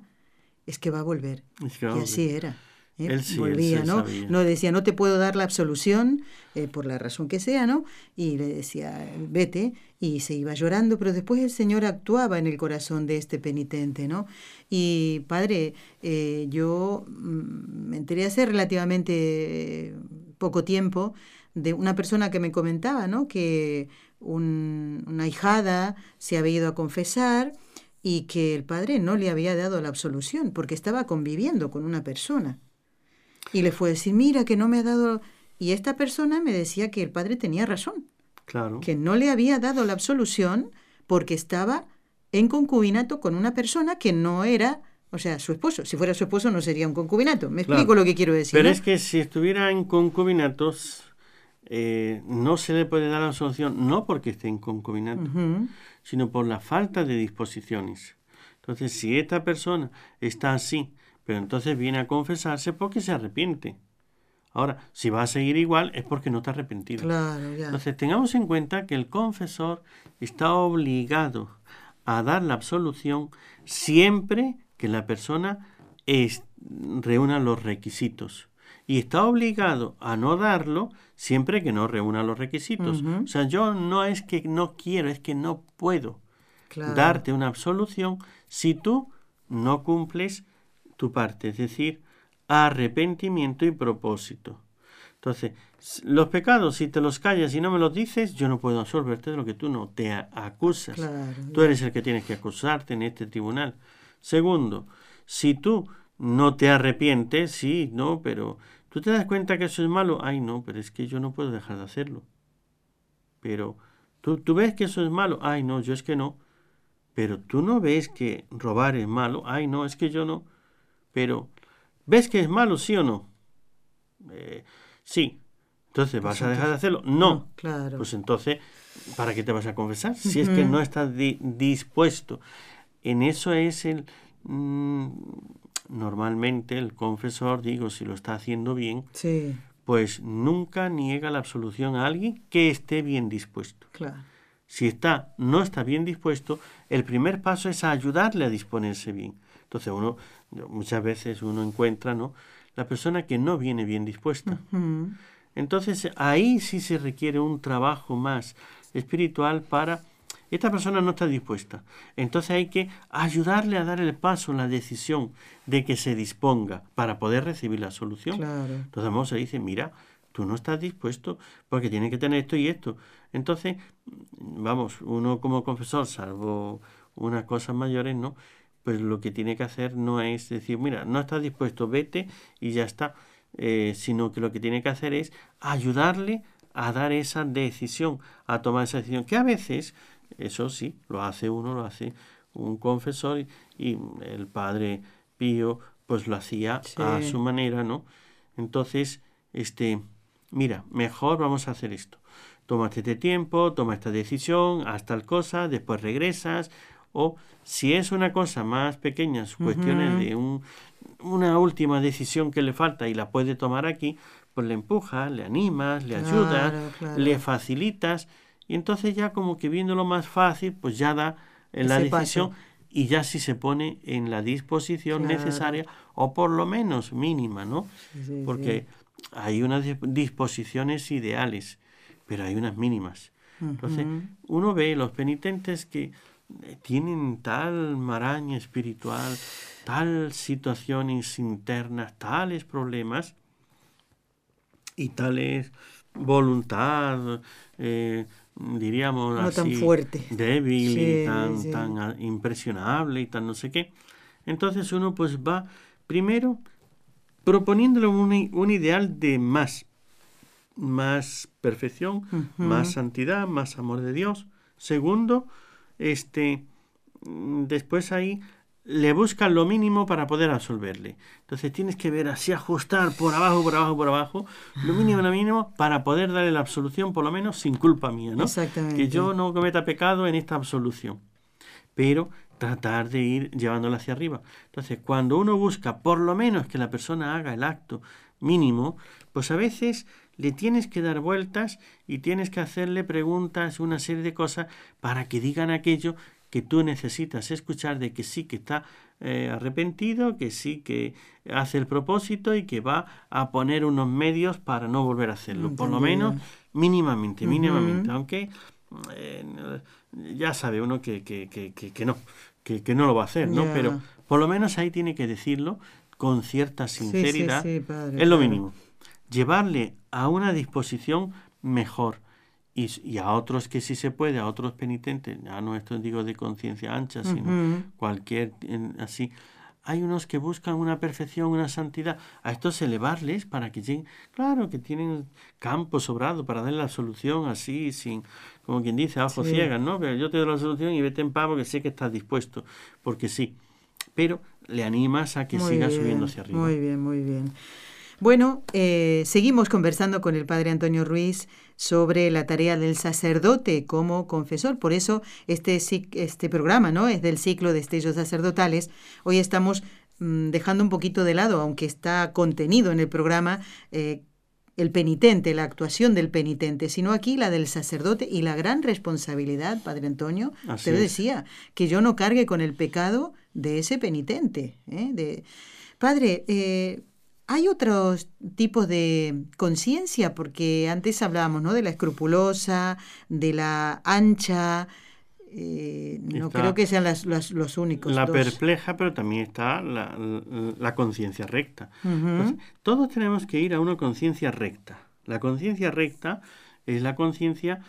es que va a volver. y así era. ¿Eh? Volvía, ¿no? No decía, no te puedo dar la absolución, eh, por la razón que sea, ¿no? Y le decía, vete, y se iba llorando, pero después el Señor actuaba en el corazón de este penitente, ¿no? Y padre, eh, yo mm, me enteré hace relativamente poco tiempo de una persona que me comentaba, ¿no? Que una hijada se había ido a confesar y que el padre no le había dado la absolución porque estaba conviviendo con una persona. Y le fue a decir, mira, que no me ha dado... Y esta persona me decía que el padre tenía razón. Claro. Que no le había dado la absolución porque estaba en concubinato con una persona que no era, o sea, su esposo. Si fuera su esposo no sería un concubinato. Me explico lo que quiero decir. Pero es que si estuviera en concubinatos, eh, no se le puede dar la absolución, no porque esté en concubinato, sino por la falta de disposiciones. Entonces, si esta persona está así, pero entonces viene a confesarse porque se arrepiente. Ahora, si va a seguir igual es porque no está arrepentido. Claro, ya. Entonces, tengamos en cuenta que el confesor está obligado a dar la absolución siempre que la persona reúna los requisitos. Y está obligado a no darlo siempre que no reúna los requisitos. O sea, yo no es que no quiero, es que no puedo darte una absolución si tú no cumples tu parte. Es decir, arrepentimiento y propósito. Entonces, los pecados, si te los callas y no me los dices, yo no puedo absolverte de lo que tú no te acusas. tú eres el que tienes que acusarte en este tribunal. Segundo, si tú no te arrepientes, sí, no, pero tú te das cuenta que eso es malo, ay, no, pero es que yo no puedo dejar de hacerlo. Pero tú, tú ves que eso es malo, ay, no, yo es que no. Pero tú no ves que robar es malo, ay, no, es que yo no. Pero ¿Ves que es malo, sí o no? Eh, sí. Entonces, ¿vas a dejar de hacerlo? No. claro. Pues entonces, ¿para qué te vas a confesar? Si es que no estás dispuesto. En eso es el... Mm, normalmente el confesor, digo, si lo está haciendo bien, sí. pues nunca niega la absolución a alguien que esté bien dispuesto. Claro. Si está, no está bien dispuesto, el primer paso es ayudarle a disponerse bien. Entonces uno, muchas veces uno encuentra, ¿no? La persona que no viene bien dispuesta. Entonces ahí sí se requiere un trabajo más espiritual para... Esta persona no está dispuesta. Entonces hay que ayudarle a dar el paso, la decisión de que se disponga para poder recibir la solución. Claro. Entonces vamos se dice, mira, tú no estás dispuesto porque tiene que tener esto y esto. Entonces, vamos, uno como confesor, salvo unas cosas mayores, ¿no? Pues lo que tiene que hacer no es decir, mira, no estás dispuesto, vete y ya está, eh, sino que lo que tiene que hacer es ayudarle a dar esa decisión, a tomar esa decisión, que a veces, eso sí, lo hace uno, lo hace un confesor y, el padre Pío pues lo hacía a su manera, ¿no? Entonces, este, mira, mejor vamos a hacer esto. Tómate este tiempo, toma esta decisión, haz tal cosa, después regresas, o si es una cosa más pequeña, cuestiones de un, una última decisión que le falta y la puede tomar aquí, pues le empujas, le animas, le ayudas, le facilitas y entonces ya como que viéndolo más fácil, pues ya da la decisión y ya si se pone en la disposición necesaria o por lo menos mínima, ¿no? Porque hay unas disposiciones ideales, pero hay unas mínimas. Entonces, uno ve los penitentes que tienen tal maraña espiritual, tal situaciones internas, tales problemas y tales voluntad, eh, diríamos así, tan fuerte. débil y tan, tan impresionable y tan no sé qué. Entonces uno pues va primero proponiéndole un, un ideal de más, más perfección, más santidad, más amor de Dios. Segundo, este, mm, después ahí le buscan lo mínimo para poder absolverle. Entonces tienes que ver así, ajustar por abajo, por abajo, por abajo, lo mínimo, lo mínimo, para poder darle la absolución, por lo menos sin culpa mía, ¿no? Exactamente. Que yo no cometa pecado en esta absolución. Pero tratar de ir llevándola hacia arriba. Entonces, cuando uno busca por lo menos que la persona haga el acto mínimo, pues a veces le tienes que dar vueltas y tienes que hacerle preguntas, una serie de cosas para que digan aquello que tú necesitas escuchar de que sí que está eh, arrepentido, que sí que hace el propósito y que va a poner unos medios para no volver a hacerlo, por lo menos mínimamente, mínimamente, aunque eh, ya sabe uno que, que, que, que no, que, no lo va a hacer, ¿no? Pero por lo menos ahí tiene que decirlo con cierta sinceridad, es lo mínimo llevarle a una disposición mejor. Y, a otros que sí se puede, a otros penitentes, a no esto digo de conciencia ancha, sino cualquier así, hay unos que buscan una perfección, una santidad. A estos elevarles para que lleguen. Claro que tienen campo sobrado para darle la solución así, sin, como quien dice, a ojos ciegas, ¿no? Pero yo te doy la solución y vete en paz porque sé que estás dispuesto. Porque sí. Pero le animas a que siga subiendo hacia arriba. Muy bien, muy bien. Bueno, eh, seguimos conversando con el padre Antonio Ruiz sobre la tarea del sacerdote como confesor. Por eso este, este programa ¿no? es del ciclo de estellos sacerdotales. Hoy estamos mm, dejando un poquito de lado, aunque está contenido en el programa, eh, el penitente, la actuación del penitente, sino aquí la del sacerdote y la gran responsabilidad, Padre Antonio, usted decía, que yo no cargue con el pecado de ese penitente. ¿eh? De... Padre, eh, hay otros tipos de conciencia, porque antes hablábamos ¿no? de la escrupulosa, de la ancha, eh, no creo que sean las, los únicos. La perpleja, pero también está la, conciencia recta. todos tenemos que ir a una conciencia recta. La conciencia recta es la conciencia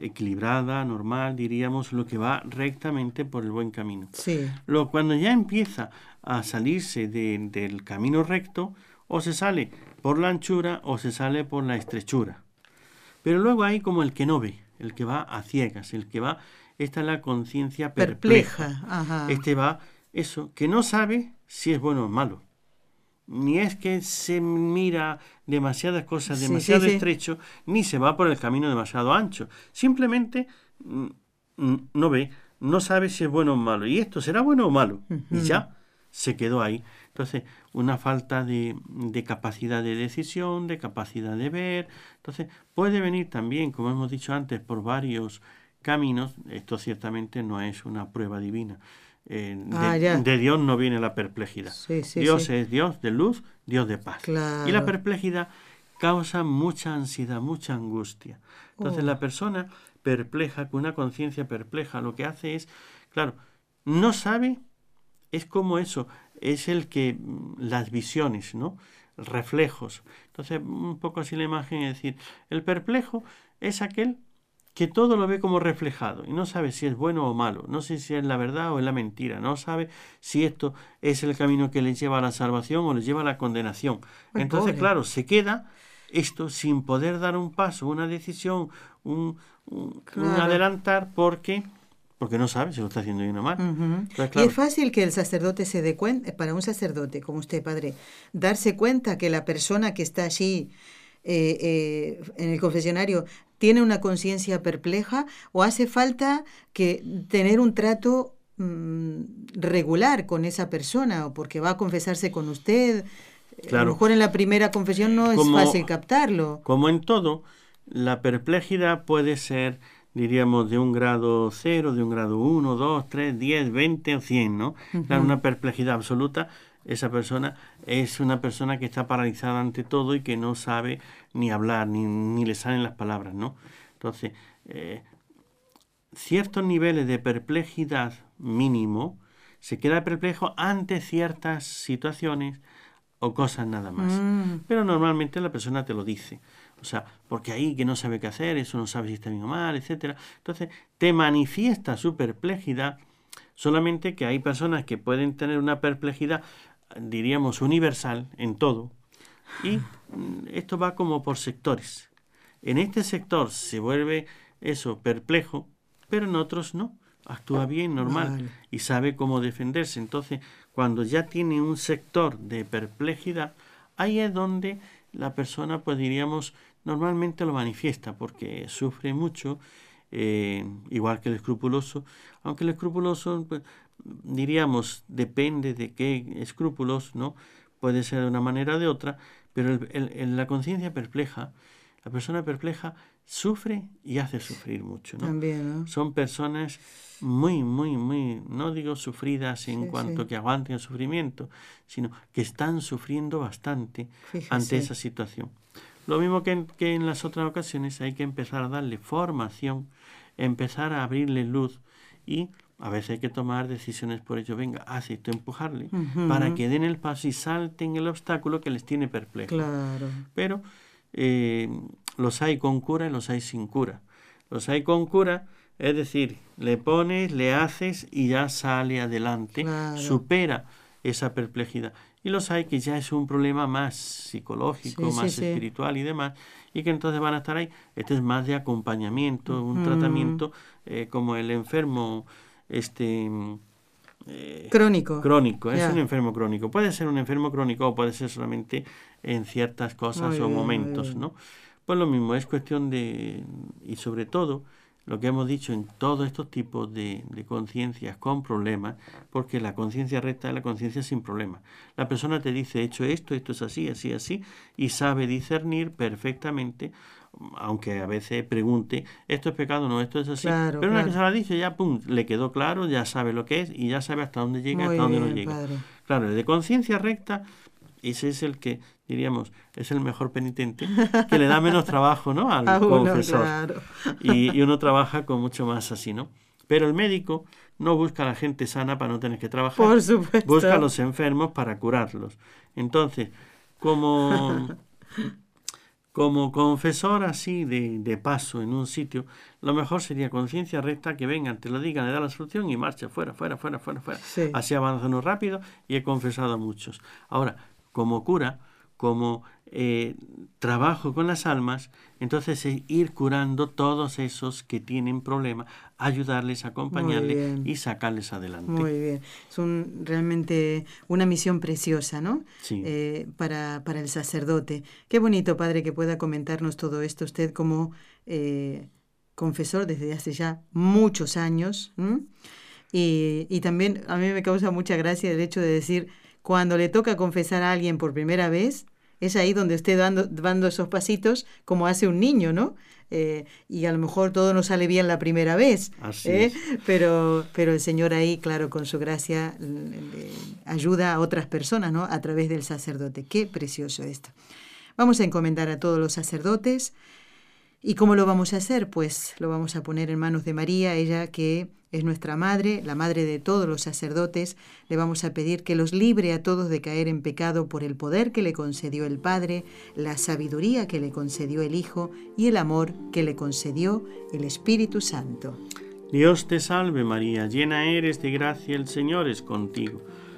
equilibrada, normal, diríamos, lo que va rectamente por el buen camino. Sí. Lo, cuando ya empieza a salirse del camino recto, o se sale por la anchura o se sale por la estrechura. Pero luego hay como el que no ve, el que va a ciegas, el que va, esta es la conciencia perpleja. Este va, eso, que no sabe si es bueno o malo. Ni es que se mira demasiadas cosas demasiado estrecho, ni se va por el camino demasiado ancho. Simplemente mm, mm, no ve, no sabe si es bueno o malo. Y esto será bueno o malo. Y ya se quedó ahí. Entonces, una falta de, capacidad de decisión, de capacidad de ver. Entonces, puede venir también, como hemos dicho antes, por varios caminos. Esto ciertamente no es una prueba divina. Eh, ah, de, Dios no viene la perplejidad. Dios es Dios de luz, Dios de paz. Y la perplejidad causa mucha ansiedad, mucha angustia. Entonces, la oh. persona perpleja, con una conciencia perpleja, lo que hace es, claro, no sabe, es como eso, es el que mm, las visiones, ¿no? reflejos. Entonces, un poco así la imagen es decir, el perplejo es aquel que todo lo ve como reflejado y no sabe si es bueno o malo, no sé si es la verdad o es la mentira, no sabe si esto es el camino que le lleva a la salvación o le lleva a la condenación. Entonces, claro, se queda esto sin poder dar un paso, una decisión, un, un adelantar, porque porque no sabe si lo está haciendo bien o mal. Y es fácil que el sacerdote se dé cuenta, para un sacerdote como usted, padre, darse cuenta que la persona que está allí eh, eh, en el confesionario tiene una conciencia perpleja o hace falta que tener un trato mm, regular con esa persona o porque va a confesarse con usted. A lo mejor en la primera confesión no es fácil captarlo. Como en todo, la perplejidad puede ser diríamos, de un grado 0, de un grado 1, 2, 3, 10, 20 o 100, ¿no? una perplejidad absoluta. Esa persona es una persona que está paralizada ante todo y que no sabe ni hablar, ni, ni le salen las palabras, ¿no? Entonces, eh, ciertos niveles de perplejidad mínimo se queda perplejo ante ciertas situaciones o cosas nada más. Mm. Pero normalmente la persona te lo dice. O sea, porque ahí que no sabe qué hacer, eso no sabe si está bien o mal, etc. Entonces, te manifiesta su perplejidad, solamente que hay personas que pueden tener una perplejidad, diríamos, universal en todo. Y mm, esto va como por sectores. En este sector se vuelve eso perplejo, pero en otros no. Actúa bien, normal, y sabe cómo defenderse. Entonces, cuando ya tiene un sector de perplejidad, ahí es donde la persona, pues diríamos, normalmente lo manifiesta porque sufre mucho, eh, igual que el escrupuloso, aunque el escrupuloso, pues, diríamos, depende de qué escrúpulos, ¿no? Puede ser de una manera o de otra, pero el, la conciencia perpleja, la persona perpleja sufre y hace sufrir mucho, ¿no? También, Son personas muy, muy, muy, no digo sufridas en cuanto que aguanten el sufrimiento, sino que están sufriendo bastante ante esa situación. Lo mismo que en, las otras ocasiones hay que empezar a darle formación, empezar a abrirle luz y a veces hay que tomar decisiones por ello. Venga, esto, empujarle para que den el paso y salten el obstáculo que les tiene perplejo. Claro. Pero eh, los hay con cura y los hay sin cura. Los hay con cura, es decir, le pones, le haces y ya sale adelante, supera esa perplejidad. Y los hay que ya es un problema más psicológico, más espiritual y demás, y que entonces van a estar ahí. Este es más de acompañamiento, un tratamiento eh, como el enfermo este eh, crónico. Crónico, es un enfermo crónico. Puede ser un enfermo crónico o puede ser solamente en ciertas cosas o momentos, ¿no? Pues lo mismo, es cuestión de, y sobre todo, lo que hemos dicho en todos estos tipos de, de conciencias con problemas, porque la conciencia recta es la conciencia sin problemas. La persona te dice, he hecho esto, esto es así, así, así, y sabe discernir perfectamente, aunque a veces pregunte, esto es pecado, no, esto es así. Pero una vez que se la dice, ya pum, le quedó claro, ya sabe lo que es y ya sabe hasta dónde llega, hasta dónde no llega. Claro, de conciencia recta, ese es el que diríamos, es el mejor penitente, que le da menos trabajo ¿no? al confesor. Y, uno trabaja con mucho más así, ¿no? Pero el médico no busca a la gente sana para no tener que trabajar. Por supuesto. Busca a los enfermos para curarlos. Entonces, como, como confesor así de, de, paso en un sitio, lo mejor sería conciencia recta que vengan, te lo digan, le da la solución y marcha fuera, fuera, fuera, fuera, fuera. Así avanzan rápido y he confesado a muchos. Ahora, como cura, como eh, trabajo con las almas, entonces es ir curando todos esos que tienen problemas, ayudarles, acompañarles y sacarles adelante. Muy bien, es un, realmente una misión preciosa, ¿no? Sí. Eh, para, para, el sacerdote. Qué bonito, padre, que pueda comentarnos todo esto usted como eh, confesor desde hace ya muchos años. Y, y también a mí me causa mucha gracia el hecho de decir, cuando le toca confesar a alguien por primera vez, es ahí donde esté dando, dando esos pasitos como hace un niño, ¿no? Eh, y a lo mejor todo no sale bien la primera vez, ¿eh? pero, pero el Señor ahí, claro, con su gracia ayuda a otras personas, ¿no? A través del sacerdote. Qué precioso esto. Vamos a encomendar a todos los sacerdotes. ¿Y cómo lo vamos a hacer? Pues lo vamos a poner en manos de María, ella que es nuestra madre, la madre de todos los sacerdotes, le vamos a pedir que los libre a todos de caer en pecado por el poder que le concedió el Padre, la sabiduría que le concedió el Hijo y el amor que le concedió el Espíritu Santo. Dios te salve María, llena eres de gracia, el Señor es contigo.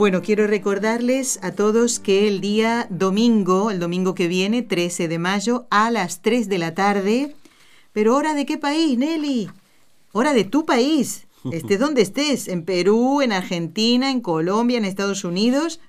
Bueno, quiero recordarles a todos que el día domingo, el domingo que viene, 13 de mayo, a las 3 de la tarde, pero hora de qué país, Nelly? Hora de tu país, estés donde estés, en Perú, en Argentina, en Colombia, en Estados Unidos.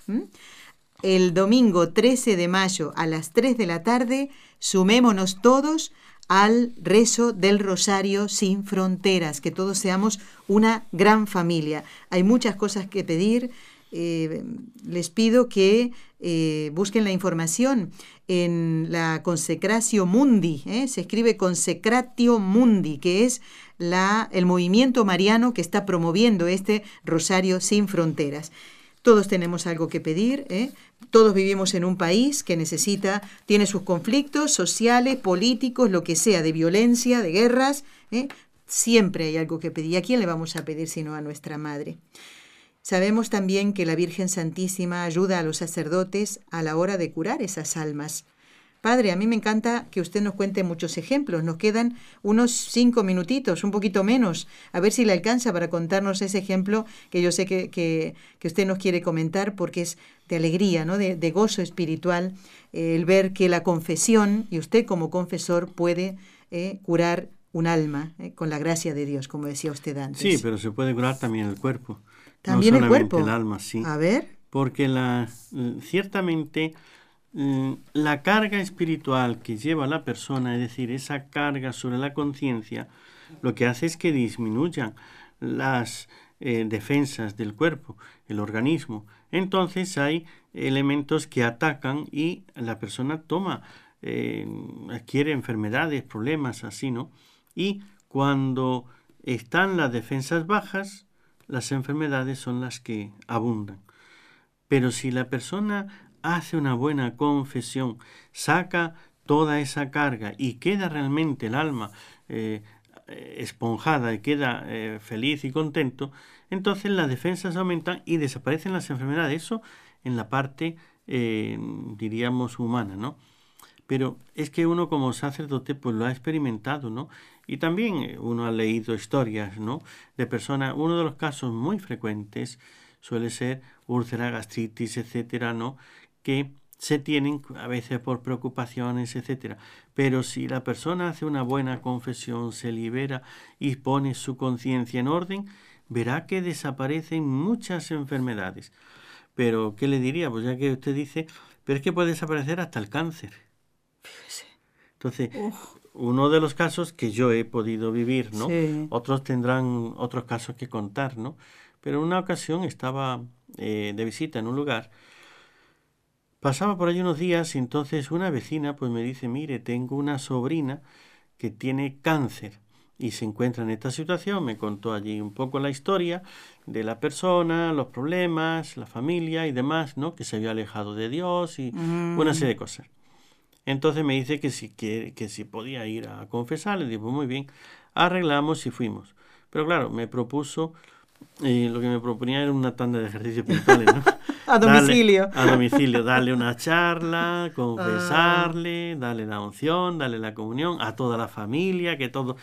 El domingo 13 de mayo a las 3 de la tarde Sumémonos todos al rezo del rosario sin fronteras, que todos seamos una gran familia. Hay muchas cosas que pedir. Eh, les pido que eh, busquen la información en la Consecratio Mundi, ¿eh? se escribe Consecratio Mundi, que es el movimiento mariano que está promoviendo este Rosario sin Fronteras. Todos tenemos algo que pedir, todos vivimos en un país que necesita, tiene sus conflictos sociales, políticos, lo que sea, de violencia, de guerras. Siempre hay algo que pedir. ¿A quién le vamos a pedir sino a nuestra Madre? Sabemos también que la Virgen Santísima ayuda a los sacerdotes a la hora de curar esas almas. Padre, a mí me encanta que usted nos cuente muchos ejemplos. Nos quedan unos cinco minutitos, un poquito menos. A ver si le alcanza para contarnos ese ejemplo que yo sé que, que, usted nos quiere comentar porque es de alegría, ¿no? de, gozo espiritual, eh, el ver que la confesión, y usted como confesor puede eh, curar un alma eh, con la gracia de Dios, como decía usted antes. Sí, pero se puede curar también el cuerpo. También el cuerpo. El alma, sí. A ver. Porque la, ciertamente mm, la carga espiritual que lleva la persona, es decir, esa carga sobre la conciencia, lo que hace es que disminuyan las eh, defensas del cuerpo, el organismo. Entonces hay elementos que atacan y la persona toma, eh, adquiere enfermedades, problemas, así, ¿no? Y cuando están las defensas bajas, las enfermedades son las que abundan. Pero si la persona hace una buena confesión, saca toda esa carga y queda realmente el alma eh, esponjada y queda eh, feliz y contento, entonces las defensas aumentan y desaparecen las enfermedades. Eso en la parte, eh, diríamos, humana, ¿no? Pero es que uno como sacerdote pues lo ha experimentado, ¿no? Y también eh, uno ha leído historias, ¿no? De personas, uno de los casos muy frecuentes suele ser úlcera, gastritis, etcétera, ¿no? Que se tienen a veces por preocupaciones, etcétera. Pero si la persona hace una buena confesión, se libera y pone su conciencia en orden, verá que desaparecen muchas enfermedades. Pero, ¿qué le diría? Pues ya que usted dice, pero es que puede desaparecer hasta el cáncer. Entonces, uno de los casos que yo he podido vivir, ¿no? Otros tendrán otros casos que contar, ¿no? Pero en una ocasión estaba eh, de visita en un lugar, pasaba por allí unos días y entonces una vecina pues me dice, mire, tengo una sobrina que tiene cáncer y se encuentra en esta situación. Me contó allí un poco la historia de la persona, los problemas, la familia y demás, ¿no? Que se había alejado de Dios y una serie de cosas. Entonces me dice que si, que, que si podía ir a confesar. Le digo, muy bien, arreglamos y fuimos. Pero claro, me propuso, eh, lo que me proponía era una tanda de ejercicios espirituales, ¿no? a domicilio. a domicilio, darle una charla, confesarle, darle la unción, darle la comunión a toda la familia, que todo...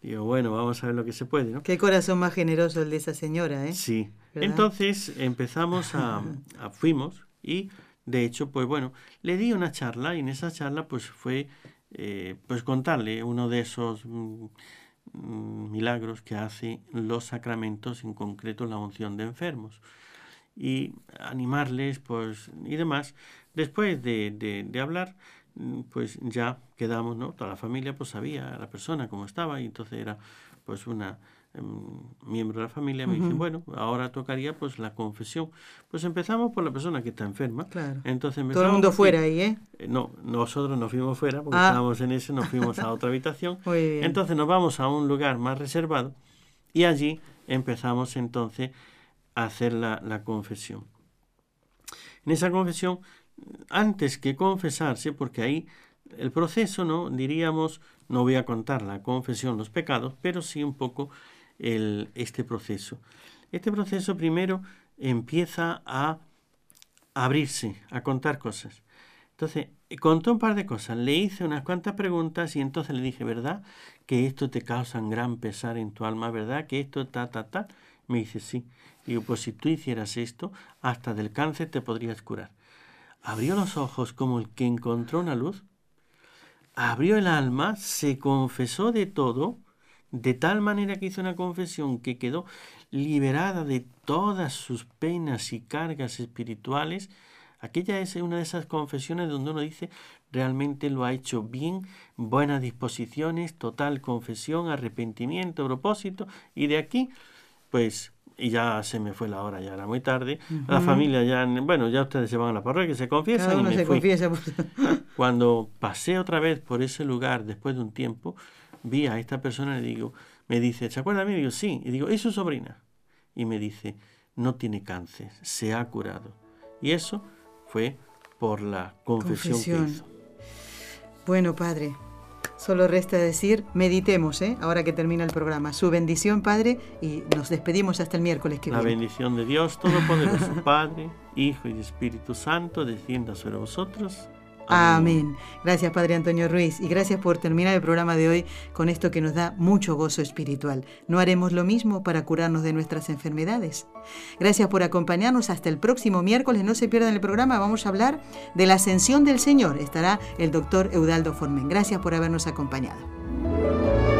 Digo, bueno, vamos a ver lo que se puede, ¿no? Qué corazón más generoso el de esa señora, ¿eh? Sí. Entonces empezamos a, a, fuimos y de hecho, pues bueno, le di una charla y en esa charla pues fue eh, pues contarle uno de esos mm, milagros que hace los sacramentos, en concreto la unción de enfermos y animarles pues y demás. Después de, de, hablar, Mm, pues ya quedamos, ¿no? Toda la familia pues sabía la persona cómo estaba y entonces era pues una miembro de la familia me dice, bueno, ahora tocaría pues la confesión. Pues empezamos por la persona que está enferma. Claro. Entonces Todo el mundo fuera ahí, ¿eh? ¿eh? No, nosotros nos fuimos fuera porque ah. estábamos en ese, nos fuimos a otra habitación. Entonces nos vamos a un lugar más reservado y allí empezamos entonces a hacer la, la confesión. En esa confesión antes que confesarse, porque ahí el proceso, ¿no? Diríamos, no voy a contar la confesión, los pecados, pero sí un poco este proceso. Este proceso primero empieza a abrirse, a contar cosas. Entonces, contó un par de cosas, le hice unas cuantas preguntas y entonces le dije, ¿verdad? Que esto te causa un gran pesar en tu alma, ¿verdad? Que esto, ta, ta, ta. Me dice, sí. Digo, pues si tú hicieras esto, hasta del cáncer te podrías curar abrió los ojos como el que encontró una luz, abrió el alma, se confesó de todo, de tal manera que hizo una confesión que quedó liberada de todas sus penas y cargas espirituales. Aquella es una de esas confesiones donde uno dice realmente lo ha hecho bien, buenas disposiciones, total confesión, arrepentimiento, propósito, y de aquí, pues y ya se me fue la hora, ya era muy tarde. La familia ya, bueno, ya ustedes se van a la parroquia, se confiesan y me se fui. Confiesa. Cuando pasé otra vez por ese lugar después de un tiempo, vi a esta persona y le digo, me dice, ¿se acuerda de mí? Y digo, sí. Y digo, ¿es su sobrina? Y me dice, no tiene cáncer, se ha curado. Y eso fue por la confesión, confesión. que hizo. Bueno, padre, Solo resta decir, meditemos, ¿eh? ahora que termina el programa. Su bendición, Padre, y nos despedimos hasta el miércoles que viene. La bendición de Dios Todopoderoso, Padre, Hijo y Espíritu Santo, descienda sobre vosotros Amén. Gracias, Padre Antonio Ruiz, y gracias por terminar el programa de hoy con esto que nos da mucho gozo espiritual. ¿No haremos lo mismo para curarnos de nuestras enfermedades? Gracias por acompañarnos hasta el próximo miércoles. No se pierdan el programa, vamos a hablar de la ascensión del Señor. Estará el doctor Eudaldo Formen. Gracias por habernos acompañado.